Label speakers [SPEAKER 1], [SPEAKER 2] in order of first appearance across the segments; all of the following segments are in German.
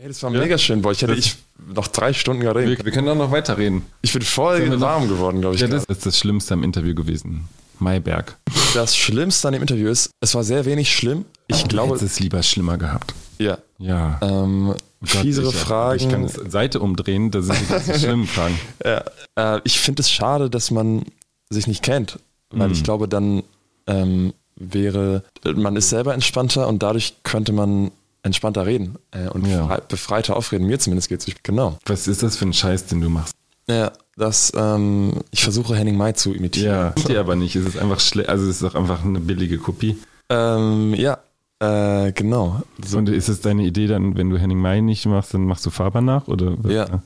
[SPEAKER 1] Ey, das war mega schön, boah. Ich hätte ich noch drei Stunden gerade
[SPEAKER 2] Wir, wir können doch noch weiterreden.
[SPEAKER 1] Ich bin voll warm geworden, glaube ich.
[SPEAKER 2] Ja, das ist das Schlimmste am Interview gewesen. Mayberg.
[SPEAKER 1] das Schlimmste an dem Interview ist, es war sehr wenig schlimm. Ich
[SPEAKER 2] Du
[SPEAKER 1] glaube,
[SPEAKER 2] hättest es lieber schlimmer gehabt.
[SPEAKER 1] ja.
[SPEAKER 2] Ja.
[SPEAKER 1] Ähm,
[SPEAKER 2] Oh Gott,
[SPEAKER 1] fiesere
[SPEAKER 2] ich,
[SPEAKER 1] Fragen.
[SPEAKER 2] Ich kann es Seite umdrehen, da sind die ganzen schlimmen Fragen.
[SPEAKER 1] Ja, äh, ich finde es schade, dass man sich nicht kennt, weil
[SPEAKER 2] Mhm.
[SPEAKER 1] ich glaube, dann ähm, wäre, man ist selber entspannter und dadurch könnte man entspannter reden äh, und
[SPEAKER 2] Ja.
[SPEAKER 1] frei, befreiter aufreden. Mir zumindest geht es genau.
[SPEAKER 2] Was ist das für ein Scheiß, den du machst?
[SPEAKER 1] Ja, das, ähm, ich versuche Henning Mai zu imitieren.
[SPEAKER 2] Ja, die aber nicht. Es ist einfach schlecht. Also es ist doch einfach eine billige Kopie.
[SPEAKER 1] Ähm, ja, äh, genau. So,
[SPEAKER 2] Und ist es deine Idee dann, wenn du Henning Mai nicht machst, dann machst du Faber nach? Oder?
[SPEAKER 1] Ja.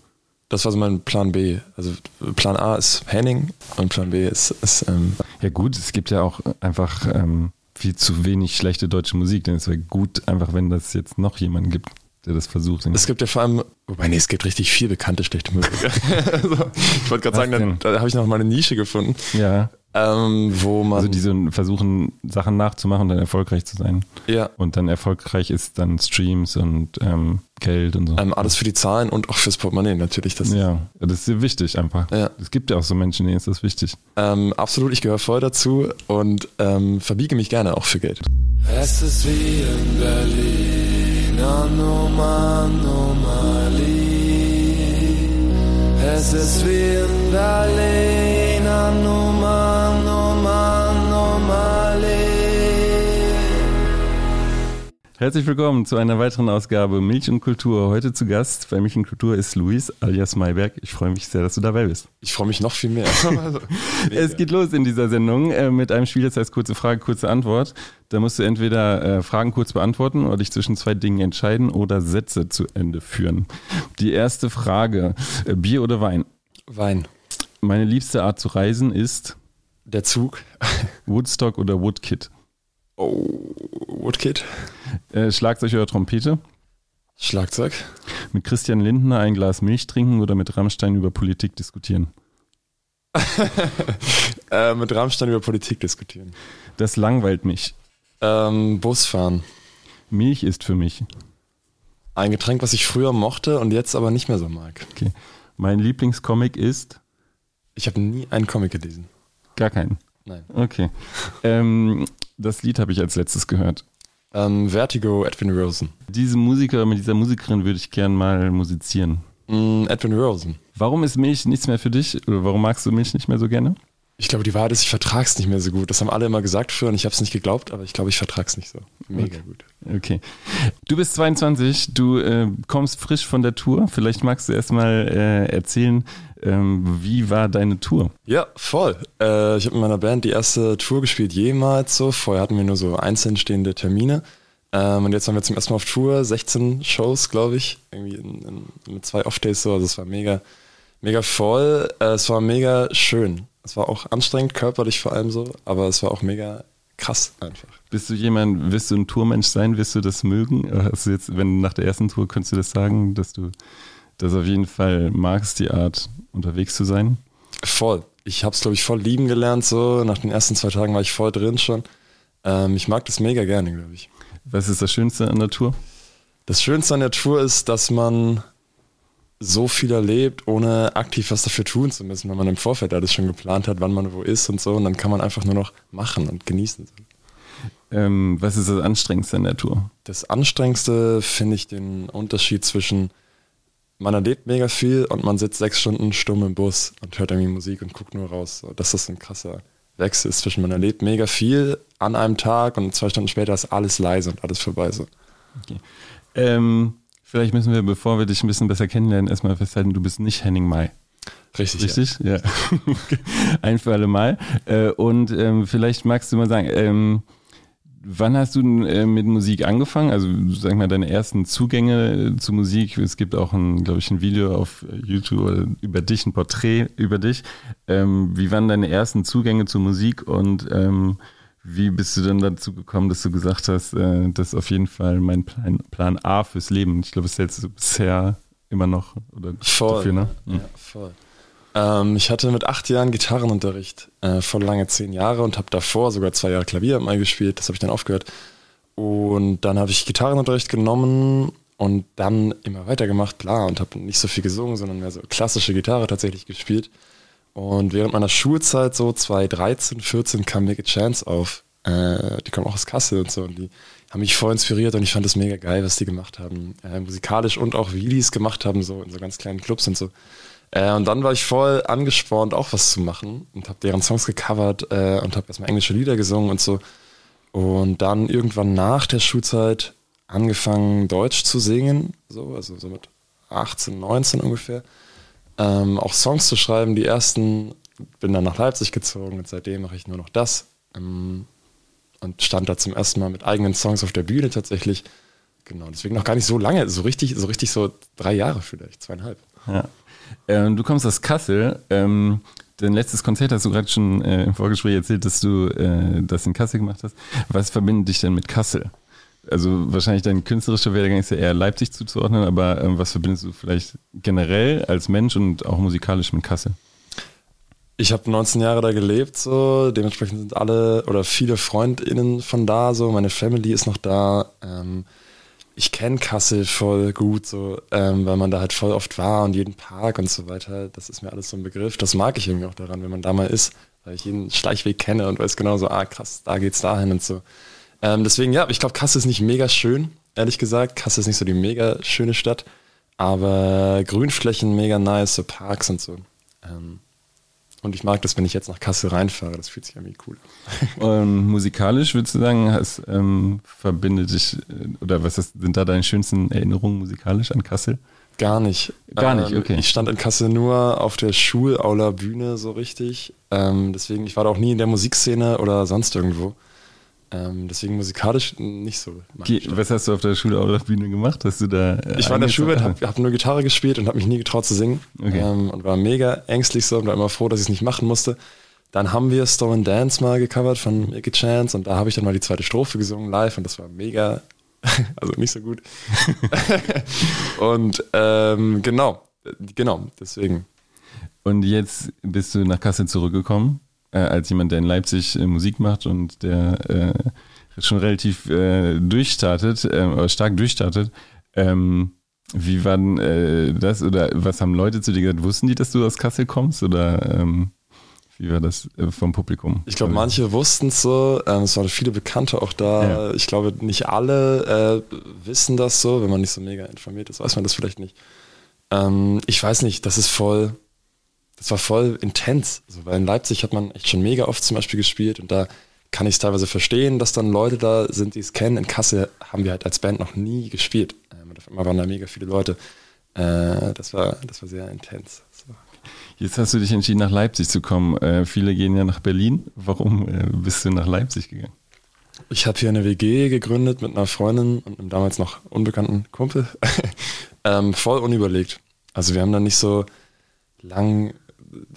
[SPEAKER 1] das war so mein Plan B. Also Plan A ist Henning und Plan B ist, ist ähm,
[SPEAKER 2] Ja gut, es gibt ja auch einfach ähm, viel zu wenig schlechte deutsche Musik, denn es wäre gut einfach, wenn das jetzt noch jemanden gibt, der das versucht.
[SPEAKER 1] Es gibt ja vor allem, wobei nee, es gibt richtig viel bekannte schlechte Musik. also, ich wollte gerade sagen, da, da habe ich noch mal eine Nische gefunden,
[SPEAKER 2] ja,
[SPEAKER 1] ähm, wo man
[SPEAKER 2] also die so versuchen, Sachen nachzumachen und dann erfolgreich zu sein.
[SPEAKER 1] ja
[SPEAKER 2] Und dann erfolgreich ist dann Streams und ähm, Geld und so.
[SPEAKER 1] ähm, alles für die Zahlen und auch fürs Portemonnaie natürlich. Das,
[SPEAKER 2] ja, das ist sehr wichtig einfach.
[SPEAKER 1] Ja.
[SPEAKER 2] Es gibt ja auch so Menschen, denen ist das wichtig.
[SPEAKER 1] ähm, absolut, ich gehöre voll dazu und ähm, verbiege mich gerne auch für Geld.
[SPEAKER 3] Es ist wie in Berlin, Anomalie. Es ist wie in Berlin, Anomalie.
[SPEAKER 2] Herzlich willkommen zu einer weiteren Ausgabe Milch und Kultur. Heute zu Gast bei Milch und Kultur ist Luis alias Mayberg. Ich freue mich sehr, dass du dabei bist.
[SPEAKER 1] Ich freue mich noch viel mehr. Also,
[SPEAKER 2] Es geht los in dieser Sendung äh, mit einem Spiel, das heißt kurze Frage, kurze Antwort. Da musst du entweder äh, Fragen kurz beantworten oder dich zwischen zwei Dingen entscheiden oder Sätze zu Ende führen. Die erste Frage, äh, Bier oder Wein?
[SPEAKER 1] Wein.
[SPEAKER 2] Meine liebste Art zu reisen ist
[SPEAKER 1] Der Zug.
[SPEAKER 2] Woodstock oder Woodkit?
[SPEAKER 1] Oh, Woodkid.
[SPEAKER 2] Äh, Schlagzeug oder Trompete?
[SPEAKER 1] Schlagzeug.
[SPEAKER 2] Mit Christian Lindner ein Glas Milch trinken oder mit Rammstein über Politik diskutieren?
[SPEAKER 1] Äh, mit Rammstein über Politik diskutieren.
[SPEAKER 2] Das langweilt mich.
[SPEAKER 1] Ähm, Bus fahren.
[SPEAKER 2] Milch ist für mich.
[SPEAKER 1] Ein Getränk, was ich früher mochte und jetzt aber nicht mehr so mag.
[SPEAKER 2] Okay. Mein Lieblingscomic ist
[SPEAKER 1] Ich habe nie einen Comic gelesen.
[SPEAKER 2] gar keinen.
[SPEAKER 1] Nein.
[SPEAKER 2] Okay. Ähm, das Lied habe ich als letztes gehört.
[SPEAKER 1] Ähm, Vertigo, Edwin Rosen.
[SPEAKER 2] Diese Musiker, mit dieser Musikerin würde ich gern mal musizieren.
[SPEAKER 1] Mm, Edwin Rosen.
[SPEAKER 2] Warum ist Milch nichts mehr für dich? Oder warum magst du Milch nicht mehr so gerne?
[SPEAKER 1] Ich glaube, die Wahrheit ist, ich vertrag's nicht mehr so gut. Das haben alle immer gesagt früher und ich habe es nicht geglaubt, aber ich glaube, ich vertrag's nicht so. Mega gut.
[SPEAKER 2] Okay. Du bist 22, du äh, kommst frisch von der Tour. Vielleicht magst du erstmal äh, erzählen, ähm, wie war deine Tour?
[SPEAKER 1] Ja, voll. Äh, ich habe mit meiner Band die erste Tour gespielt jemals so. Vorher hatten wir nur so einzeln stehende Termine. Ähm, und jetzt waren wir zum ersten Mal auf Tour, 16 Shows, glaube ich. Irgendwie in, in, mit zwei Off-Days so. Also es war mega, mega voll. Äh, es war mega schön. Es war auch anstrengend, körperlich vor allem so, aber es war auch mega krass einfach.
[SPEAKER 2] Bist du jemand, wirst du ein Tourmensch sein? Wirst du das mögen? Hast du jetzt, wenn nach der ersten Tour, könntest du das sagen, dass du das auf jeden Fall magst, die Art unterwegs zu sein?
[SPEAKER 1] Voll. Ich habe es, glaube ich, voll lieben gelernt. So nach den ersten zwei Tagen war ich voll drin schon. Ähm, ich mag das mega gerne, glaube ich.
[SPEAKER 2] Was ist das Schönste an der Tour?
[SPEAKER 1] Das Schönste an der Tour ist, dass man so viel erlebt, ohne aktiv was dafür tun zu müssen, wenn man im Vorfeld alles schon geplant hat, wann man wo ist und so. Und dann kann man einfach nur noch machen und genießen.
[SPEAKER 2] Ähm, was ist das Anstrengendste an der Tour?
[SPEAKER 1] Das Anstrengendste finde ich den Unterschied zwischen man erlebt mega viel und man sitzt sechs Stunden stumm im Bus und hört irgendwie Musik und guckt nur raus. Das ein krasser Wechsel ist zwischen man erlebt mega viel an einem Tag und zwei Stunden später ist alles leise und alles vorbei. So.
[SPEAKER 2] Ähm, vielleicht müssen wir, bevor wir dich ein bisschen besser kennenlernen, erstmal festhalten, du bist nicht Henning Mai.
[SPEAKER 1] Richtig.
[SPEAKER 2] Richtig? Ja. Ein für alle Mal. Äh, Und ähm, vielleicht magst du mal sagen, ähm, wann hast du denn, äh, mit Musik angefangen? Also sag mal deine ersten Zugänge zu Musik. Es gibt auch ein, glaube ich, ein Video auf YouTube über dich, ein Porträt über dich. Ähm, wie waren deine ersten Zugänge zu Musik und ähm, wie bist du denn dazu gekommen, dass du gesagt hast, äh, das ist auf jeden Fall mein Plan, Plan A fürs Leben? Ich glaube, das hältst du bisher immer noch oder
[SPEAKER 1] Voll.
[SPEAKER 2] dafür, ne?
[SPEAKER 1] Ja, voll. Ähm, ich hatte mit acht Jahren Gitarrenunterricht, äh, voll lange zehn Jahre und habe davor sogar zwei Jahre Klavier mal gespielt. Das habe ich dann aufgehört. Und dann habe ich Gitarrenunterricht genommen und dann immer weitergemacht, klar, und habe nicht so viel gesungen, sondern mehr so klassische Gitarre tatsächlich gespielt. Und während meiner Schulzeit, so 2013, 14, kam Make a Chance auf. Äh, die kommen auch aus Kassel und so. Und die haben mich voll inspiriert und ich fand das mega geil, was die gemacht haben. Äh, musikalisch und auch wie die es gemacht haben, so in so ganz kleinen Clubs und so. Äh, und dann war ich voll angespornt, auch was zu machen und habe deren Songs gecovert äh, und habe erstmal englische Lieder gesungen und so. Und dann irgendwann nach der Schulzeit angefangen, Deutsch zu singen, so, also so mit 18, 19 ungefähr. Ähm, auch Songs zu schreiben, die ersten, bin dann nach Leipzig gezogen und seitdem mache ich nur noch das. Ähm, und stand da zum ersten Mal mit eigenen Songs auf der Bühne tatsächlich. Genau, deswegen noch gar nicht so lange, so richtig, so richtig so drei Jahre vielleicht, zweieinhalb.
[SPEAKER 2] Ja. Ähm, du kommst aus Kassel. Ähm, dein letztes Konzert hast du gerade schon äh, im Vorgespräch erzählt, dass du äh, das in Kassel gemacht hast. Was verbindet dich denn mit Kassel? Also wahrscheinlich dein künstlerischer Werdegang ist ja eher Leipzig zuzuordnen, aber äh, was verbindest du vielleicht generell als Mensch und auch musikalisch mit Kassel?
[SPEAKER 1] Ich habe 19 Jahre da gelebt, so dementsprechend sind alle oder viele FreundInnen von da, so meine Family ist noch da. Ähm, ich kenne Kassel voll gut, so, ähm, weil man da halt voll oft war und jeden Park und so weiter. Das ist mir alles so ein Begriff. Das mag ich irgendwie auch daran, wenn man da mal ist, weil ich jeden Schleichweg kenne und weiß genau so, ah krass, da geht's dahin und so. Ähm, deswegen, ja, ich glaube, Kassel ist nicht mega schön, ehrlich gesagt. Kassel ist nicht so die mega schöne Stadt, aber Grünflächen mega nice, so Parks und so. Ähm, und ich mag das, wenn ich jetzt nach Kassel reinfahre. Das fühlt sich irgendwie cool.
[SPEAKER 2] Und musikalisch würdest du sagen, hast, ähm, verbindet dich, äh, oder was ist, sind da deine schönsten Erinnerungen musikalisch an Kassel?
[SPEAKER 1] Gar nicht.
[SPEAKER 2] Gar nicht,
[SPEAKER 1] ähm,
[SPEAKER 2] okay.
[SPEAKER 1] Ich stand in Kassel nur auf der Schulaula Bühne so richtig. Ähm, deswegen, ich war da auch nie in der Musikszene oder sonst irgendwo. Ähm, deswegen musikalisch nicht so.
[SPEAKER 2] Was hast du auf der Schule auf Bühne gemacht? Hast du da? Äh,
[SPEAKER 1] ich war in der Schule, habe hab nur Gitarre gespielt und habe mich nie getraut zu singen
[SPEAKER 2] Okay.
[SPEAKER 1] ähm, und war mega ängstlich so und war immer froh, dass ich es nicht machen musste. Dann haben wir Storm and Dance mal gecovert von Make a Chance und da habe ich dann mal die zweite Strophe gesungen live und das war mega, also nicht so gut. und ähm, genau, genau, deswegen.
[SPEAKER 2] Und jetzt bist du nach Kassel zurückgekommen, äh, als jemand, der in Leipzig äh, Musik macht und der äh, schon relativ äh, durchstartet, oder stark durchstartet. Ähm, wie war denn äh, das oder was haben Leute zu dir gesagt? Wussten die, dass du aus Kassel kommst oder ähm, wie war das vom Publikum?
[SPEAKER 1] Ich glaube, manche wussten es so. Ähm, es waren viele Bekannte auch da.
[SPEAKER 2] Ja.
[SPEAKER 1] Ich glaube, nicht alle wissen das so. Wenn man nicht so mega informiert ist, weiß man das vielleicht nicht. Ähm, ich weiß nicht, das ist voll, das war voll intens. Also, weil in Leipzig hat man echt schon mega oft zum Beispiel gespielt und da kann ich es teilweise verstehen, dass dann Leute da sind, die es kennen. In Kassel haben wir halt als Band noch nie gespielt. Ähm, und auf einmal waren da mega viele Leute. Äh, das, war, das war sehr intens. So.
[SPEAKER 2] Jetzt hast du dich entschieden, nach Leipzig zu kommen. Äh, viele gehen ja nach Berlin. Warum äh, bist du nach Leipzig gegangen?
[SPEAKER 1] Ich habe hier eine WG gegründet mit einer Freundin und einem damals noch unbekannten Kumpel. ähm, voll unüberlegt. Also wir haben da nicht so lang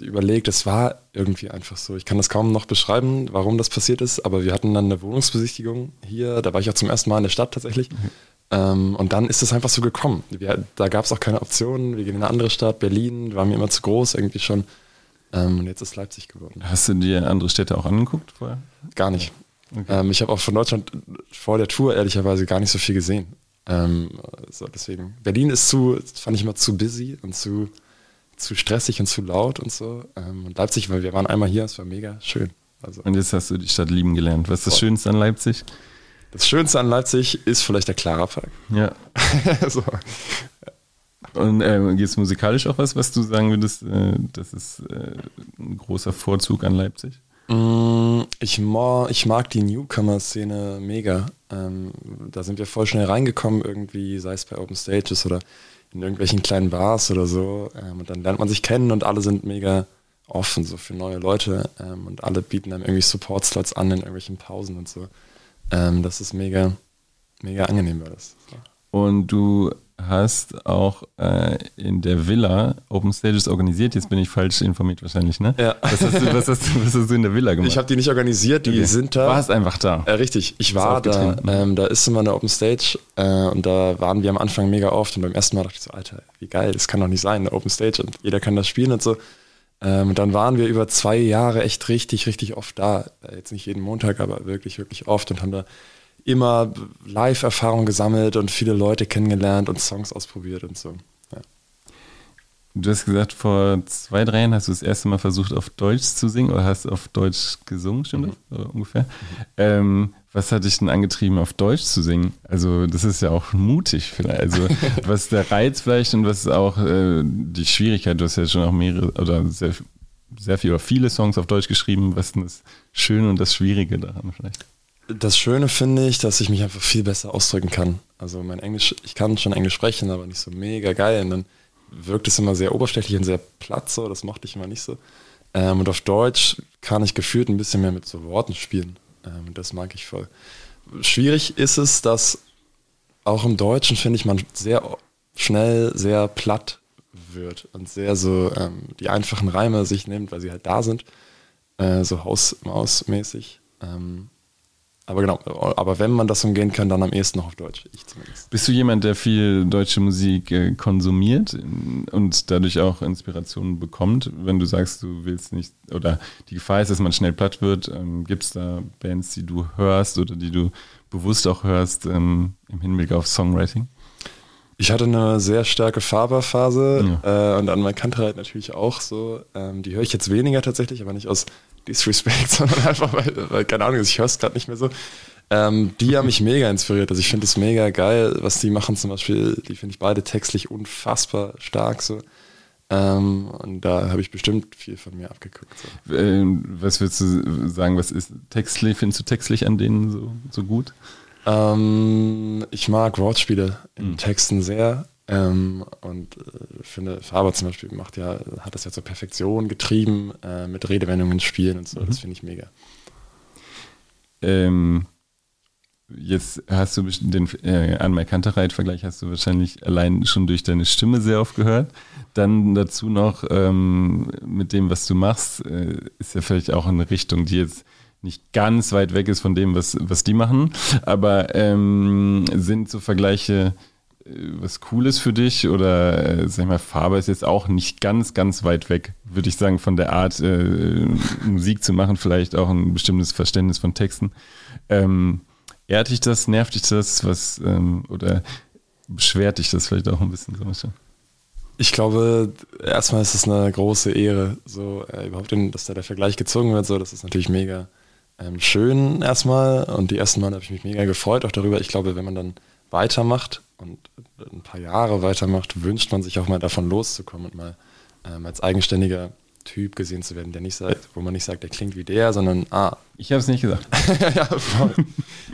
[SPEAKER 1] überlegt. Es war irgendwie einfach so. Ich kann das kaum noch beschreiben, warum das passiert ist, aber wir hatten dann eine Wohnungsbesichtigung hier. Da war ich auch zum ersten Mal in der Stadt tatsächlich. Ähm, und dann ist es einfach so gekommen. Wir, da gab es auch keine Optionen. Wir gehen in eine andere Stadt, Berlin, war mir immer zu groß irgendwie schon. Ähm, und jetzt ist Leipzig geworden.
[SPEAKER 2] Hast du dir andere Städte auch angeguckt vorher?
[SPEAKER 1] Gar nicht.
[SPEAKER 2] Okay.
[SPEAKER 1] Ähm, ich habe auch von Deutschland vor der Tour ehrlicherweise gar nicht so viel gesehen. Ähm, so deswegen. Berlin ist zu, fand ich immer zu busy und zu, zu stressig und zu laut und so. Ähm, und Leipzig, weil wir waren einmal hier, es war mega schön. Also
[SPEAKER 2] Und jetzt hast du die Stadt lieben gelernt. Was ist das. Schönste an Leipzig?
[SPEAKER 1] das Schönste an Leipzig ist vielleicht der Clara Park.
[SPEAKER 2] Ja.
[SPEAKER 1] so.
[SPEAKER 2] Und ähm, gibt es musikalisch auch was, was du sagen würdest, äh, das ist äh, ein großer Vorzug an Leipzig?
[SPEAKER 1] Mm, Ich, mo- ich mag die Newcomer-Szene mega. Ähm, da sind wir voll schnell reingekommen, irgendwie, sei es bei Open Stages oder in irgendwelchen kleinen Bars oder so. Ähm, und dann lernt man sich kennen und alle sind mega offen so für neue Leute. Ähm, und alle bieten einem irgendwie Support-Slots an in irgendwelchen Pausen und so. Ähm, das ist mega, mega angenehm war das. So.
[SPEAKER 2] Und du hast auch äh, in der Villa Open Stages organisiert. Jetzt bin ich falsch informiert wahrscheinlich, ne?
[SPEAKER 1] Ja.
[SPEAKER 2] Was hast du, was hast du, was hast du in der Villa gemacht?
[SPEAKER 1] Ich habe die nicht organisiert, die
[SPEAKER 2] Okay.
[SPEAKER 1] sind
[SPEAKER 2] Du
[SPEAKER 1] da.
[SPEAKER 2] warst einfach da.
[SPEAKER 1] Äh, richtig, ich war da.
[SPEAKER 2] ne?
[SPEAKER 1] Ähm, da ist immer eine Open Stage äh, und da waren wir am Anfang mega oft und beim ersten Mal dachte ich so, Alter, wie geil, das kann doch nicht sein, eine Open Stage und jeder kann das spielen und so. Ähm, und dann waren wir über zwei Jahre echt richtig, richtig oft da. Äh, jetzt nicht jeden Montag, aber wirklich, wirklich oft und haben da immer Live-Erfahrung gesammelt und viele Leute kennengelernt und Songs ausprobiert und so. Ja.
[SPEAKER 2] Du hast gesagt, vor zwei, drei Jahren hast du das erste Mal versucht, auf Deutsch zu singen oder hast auf Deutsch gesungen, stimmt das? Oder ungefähr. Mhm. Ähm, was hat dich denn angetrieben, auf Deutsch zu singen? Also, das ist ja auch mutig vielleicht. Also, was ist der Reiz vielleicht und was ist auch äh, die Schwierigkeit? Du hast ja schon auch mehrere oder sehr, sehr viel oder viele Songs auf Deutsch geschrieben. Was ist denn das Schöne und das Schwierige daran vielleicht?
[SPEAKER 1] Das Schöne finde ich, dass ich mich einfach viel besser ausdrücken kann. Also mein Englisch, ich kann schon Englisch sprechen, aber nicht so mega geil. Und dann wirkt es immer sehr oberflächlich und sehr platt so, das mochte ich immer nicht so. Ähm, und auf Deutsch kann ich gefühlt ein bisschen mehr mit so Worten spielen. Ähm, das mag ich voll. Schwierig ist es, dass auch im Deutschen, finde ich, man sehr schnell sehr platt wird und sehr so ähm, die einfachen Reime sich nimmt, weil sie halt da sind, äh, so Haus-Maus-mäßig. Ähm, aber genau, aber wenn man das umgehen kann, dann am ehesten noch auf Deutsch. Ich
[SPEAKER 2] zumindest. Bist du jemand, der viel deutsche Musik äh, konsumiert und dadurch auch Inspirationen bekommt? Wenn du sagst, du willst nicht, oder die Gefahr ist, dass man schnell platt wird, ähm, gibt es da Bands, die du hörst oder die du bewusst auch hörst ähm, im Hinblick auf Songwriting?
[SPEAKER 1] Ich hatte eine sehr starke Faberphase ja. äh, und an Kantereit natürlich auch so. Ähm, die höre ich jetzt weniger tatsächlich, aber nicht aus Disrespect, sondern einfach, weil, weil keine Ahnung, ich höre es gerade nicht mehr so. Ähm, die haben mich mega inspiriert. Also ich finde es mega geil, was die machen zum Beispiel. Die finde ich beide textlich unfassbar stark so. Ähm, und da habe ich bestimmt viel von mir abgeguckt.
[SPEAKER 2] So. Ähm, was würdest du sagen, was ist textlich, findest du textlich an denen so, so gut?
[SPEAKER 1] Ähm, ich mag Wortspiele in mhm. Texten sehr. Ähm, und äh, finde, Faber zum Beispiel macht ja, hat das ja zur Perfektion getrieben, äh, mit Redewendungen spielen und so. Mhm. Das finde ich mega.
[SPEAKER 2] Ähm, jetzt hast du den äh, Anmai Kantereit-Vergleich hast du wahrscheinlich allein schon durch deine Stimme sehr oft gehört. Dann dazu noch ähm, mit dem, was du machst, äh, ist ja vielleicht auch eine Richtung, die jetzt nicht ganz weit weg ist von dem, was, was die machen. Aber ähm, sind so Vergleiche was Cooles für dich oder äh, sag ich mal, Farbe ist jetzt auch nicht ganz, ganz weit weg, würde ich sagen, von der Art, äh, Musik zu machen, vielleicht auch ein bestimmtes Verständnis von Texten. Ähm, ehrt dich das, nervt dich das, was, ähm, oder beschwert dich das vielleicht auch ein bisschen so?
[SPEAKER 1] Ich glaube, erstmal ist es eine große Ehre, so äh, überhaupt, dass da der Vergleich gezogen wird, so, das ist natürlich mega ähm, schön erstmal und die ersten Mal habe ich mich mega gefreut auch darüber. Ich glaube, wenn man dann weitermacht und ein paar Jahre weitermacht, wünscht man sich auch mal davon loszukommen und mal ähm, als eigenständiger Typ gesehen zu werden, der nicht sagt, wo man nicht sagt, der klingt wie der, sondern ah.
[SPEAKER 2] Ich habe es nicht gesagt. ja,
[SPEAKER 1] voll.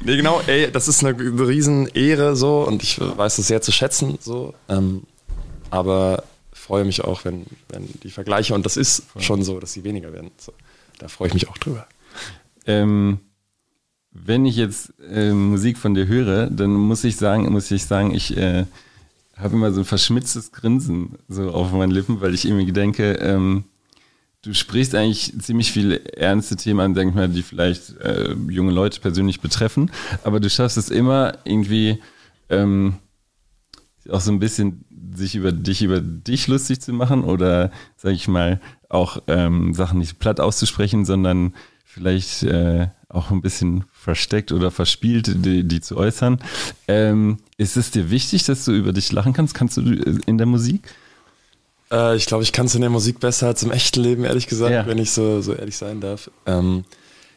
[SPEAKER 1] nee, genau, ey, das ist eine, eine riesen Ehre so und ich weiß es sehr zu schätzen so. Ähm, aber freue mich auch, wenn, wenn die Vergleiche, und das ist voll. schon so, dass sie weniger werden. So, da freue ich mich auch drüber.
[SPEAKER 2] Ähm, wenn ich jetzt äh, Musik von dir höre, dann muss ich sagen, muss ich sagen, ich äh, habe immer so ein verschmitztes Grinsen so auf meinen Lippen, weil ich irgendwie denke, ähm, du sprichst eigentlich ziemlich viele ernste Themen an, denke ich mal, die vielleicht äh, junge Leute persönlich betreffen, aber du schaffst es immer irgendwie ähm, auch so ein bisschen sich über dich, über dich lustig zu machen oder, sag ich mal, auch ähm, Sachen nicht platt auszusprechen, sondern vielleicht äh, auch ein bisschen versteckt oder verspielt, die, die zu äußern. Ähm, ist es dir wichtig, dass du über dich lachen kannst? Kannst du äh, in der Musik?
[SPEAKER 1] Äh, ich glaube, ich kann es in der Musik besser als im echten Leben, ehrlich gesagt, ja. wenn ich so, so ehrlich sein darf. Ähm,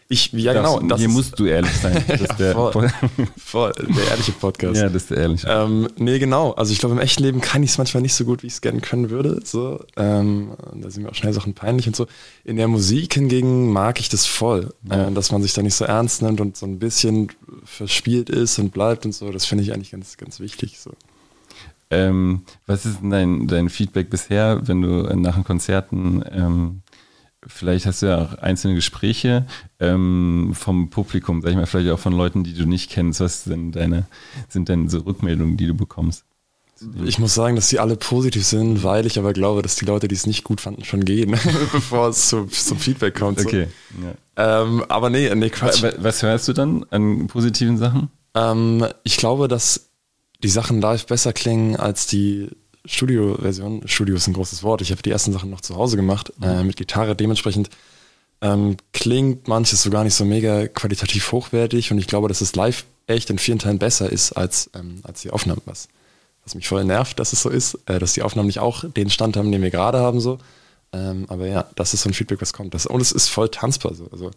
[SPEAKER 1] ich, ja, das, genau.
[SPEAKER 2] Das hier ist, musst du ehrlich sein. Das ja,
[SPEAKER 1] der, voll, voll, der ehrliche Podcast.
[SPEAKER 2] Ja, das ist der ehrliche.
[SPEAKER 1] Ähm, nee, genau. Also ich glaube, im echten Leben kann ich es manchmal nicht so gut, wie ich es gerne können würde. So, ähm, da sind mir auch schnell Sachen peinlich und so. In der Musik hingegen mag ich das voll, äh, dass man sich da nicht so ernst nimmt und so ein bisschen verspielt ist und bleibt und so. Das finde ich eigentlich ganz, ganz wichtig. So.
[SPEAKER 2] Ähm, was ist denn dein, dein Feedback bisher, wenn du nach den Konzerten ähm, vielleicht hast du ja auch einzelne Gespräche ähm, vom Publikum, sag ich mal, vielleicht auch von Leuten, die du nicht kennst. Was sind deine, sind denn so Rückmeldungen, die du bekommst?
[SPEAKER 1] Ich muss sagen, dass die alle positiv sind, weil ich aber glaube, dass die Leute, die es nicht gut fanden, schon gehen, bevor es zu, zum Feedback kommt. So. Okay. Ja. Ähm, aber nee, nee, Quatsch.
[SPEAKER 2] Was hörst du dann an positiven Sachen?
[SPEAKER 1] Ähm, ich glaube, dass die Sachen live besser klingen als die Studio-Version. Studio ist ein großes Wort. Ich habe die ersten Sachen noch zu Hause gemacht mhm. äh, mit Gitarre. Dementsprechend ähm, klingt manches so gar nicht so mega qualitativ hochwertig und ich glaube, dass es live echt in vielen Teilen besser ist als, ähm, als die Aufnahmen, was, was mich voll nervt, dass es so ist, äh, dass die Aufnahmen nicht auch den Stand haben, den wir gerade haben, so. Ähm, aber ja, das ist so ein Feedback, was kommt. Das, und es ist voll tanzbar so. Also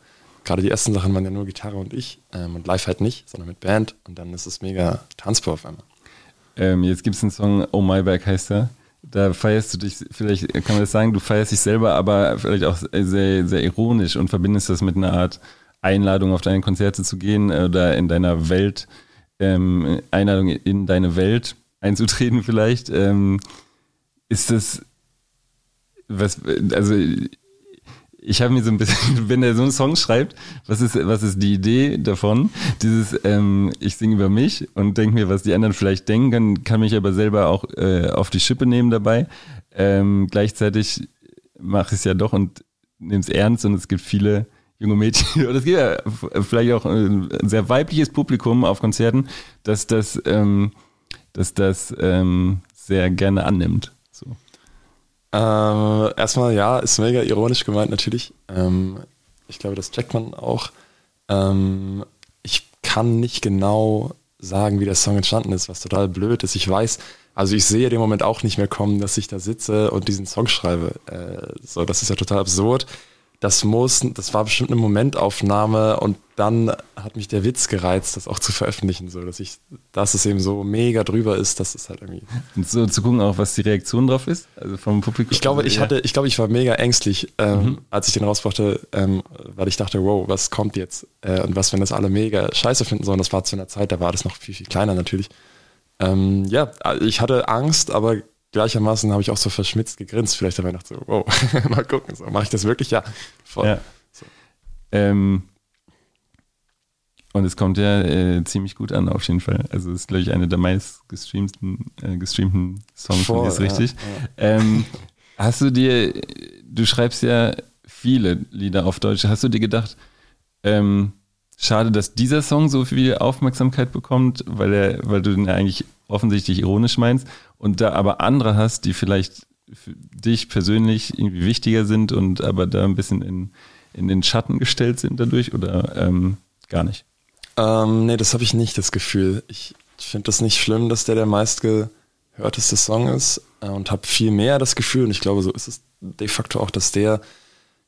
[SPEAKER 1] gerade die ersten Sachen waren ja nur Gitarre und ich ähm, und live halt nicht, sondern mit Band und dann ist es mega tanzbar auf einmal.
[SPEAKER 2] Ähm, jetzt gibt es einen Song, Oh My Back heißt er. Da feierst du dich, vielleicht kann man das sagen, du feierst dich selber, aber vielleicht auch sehr, sehr ironisch und verbindest das mit einer Art Einladung auf deine Konzerte zu gehen oder in deiner Welt, ähm, Einladung in deine Welt einzutreten vielleicht. Ähm, ist das, was, also ich habe mir so ein bisschen, wenn er so einen Song schreibt, was ist, was ist die Idee davon? Dieses, ähm, ich singe über mich und denke mir, was die anderen vielleicht denken, kann, mich aber selber auch äh, auf die Schippe nehmen dabei. Ähm, gleichzeitig mache ich es ja doch und nehme es ernst und es gibt viele junge Mädchen oder es gibt ja vielleicht auch ein sehr weibliches Publikum auf Konzerten, dass das, ähm, dass das ähm, sehr gerne annimmt. So.
[SPEAKER 1] Ähm, erstmal, ja, ist mega ironisch gemeint natürlich. Ähm, ich glaube, das checkt man auch. Ähm, ich kann nicht genau sagen, wie der Song entstanden ist, was total blöd ist. Ich weiß, also ich sehe den Moment auch nicht mehr kommen, dass ich da sitze und diesen Song schreibe. Äh, so, das ist ja total absurd das muss, das war bestimmt eine Momentaufnahme und dann hat mich der Witz gereizt, das auch zu veröffentlichen, so dass ich, dass es eben so mega drüber ist, dass es halt irgendwie.
[SPEAKER 2] Und so zu gucken auch, was die Reaktion drauf ist, also vom Publikum.
[SPEAKER 1] Ich glaube, ich hatte, ich glaube, ich war mega ängstlich, ähm, mhm. als ich den rausbrachte, ähm, weil ich dachte, wow, was kommt jetzt? Äh, und was, wenn das alle mega scheiße finden sollen? Das war zu einer Zeit, da war das noch viel, viel kleiner natürlich. Ähm, ja, ich hatte Angst, aber gleichermaßen habe ich auch so verschmitzt gegrinst. Vielleicht habe ich gedacht, so, wow, mal gucken, so, mache ich das wirklich? Ja,
[SPEAKER 2] voll. Ja. So. Ähm, und es kommt ja äh, ziemlich gut an, auf jeden Fall. Also es ist, glaube ich, einer der meist gestreamten, äh, gestreamten Songs Voll, ist richtig. Ja, ja. Ähm, hast du dir, du schreibst ja viele Lieder auf Deutsch, hast du dir gedacht, ähm, schade, dass dieser Song so viel Aufmerksamkeit bekommt, weil er, weil du den ja eigentlich offensichtlich ironisch meinst und da aber andere hast, die vielleicht für dich persönlich irgendwie wichtiger sind und aber da ein bisschen in, in den Schatten gestellt sind dadurch oder ähm, gar nicht?
[SPEAKER 1] Ähm, nee, das habe ich nicht das Gefühl. Ich, finde das nicht schlimm, dass der der meistgehörteste Song ist äh, und habe viel mehr das Gefühl und ich glaube, so ist es de facto auch, dass der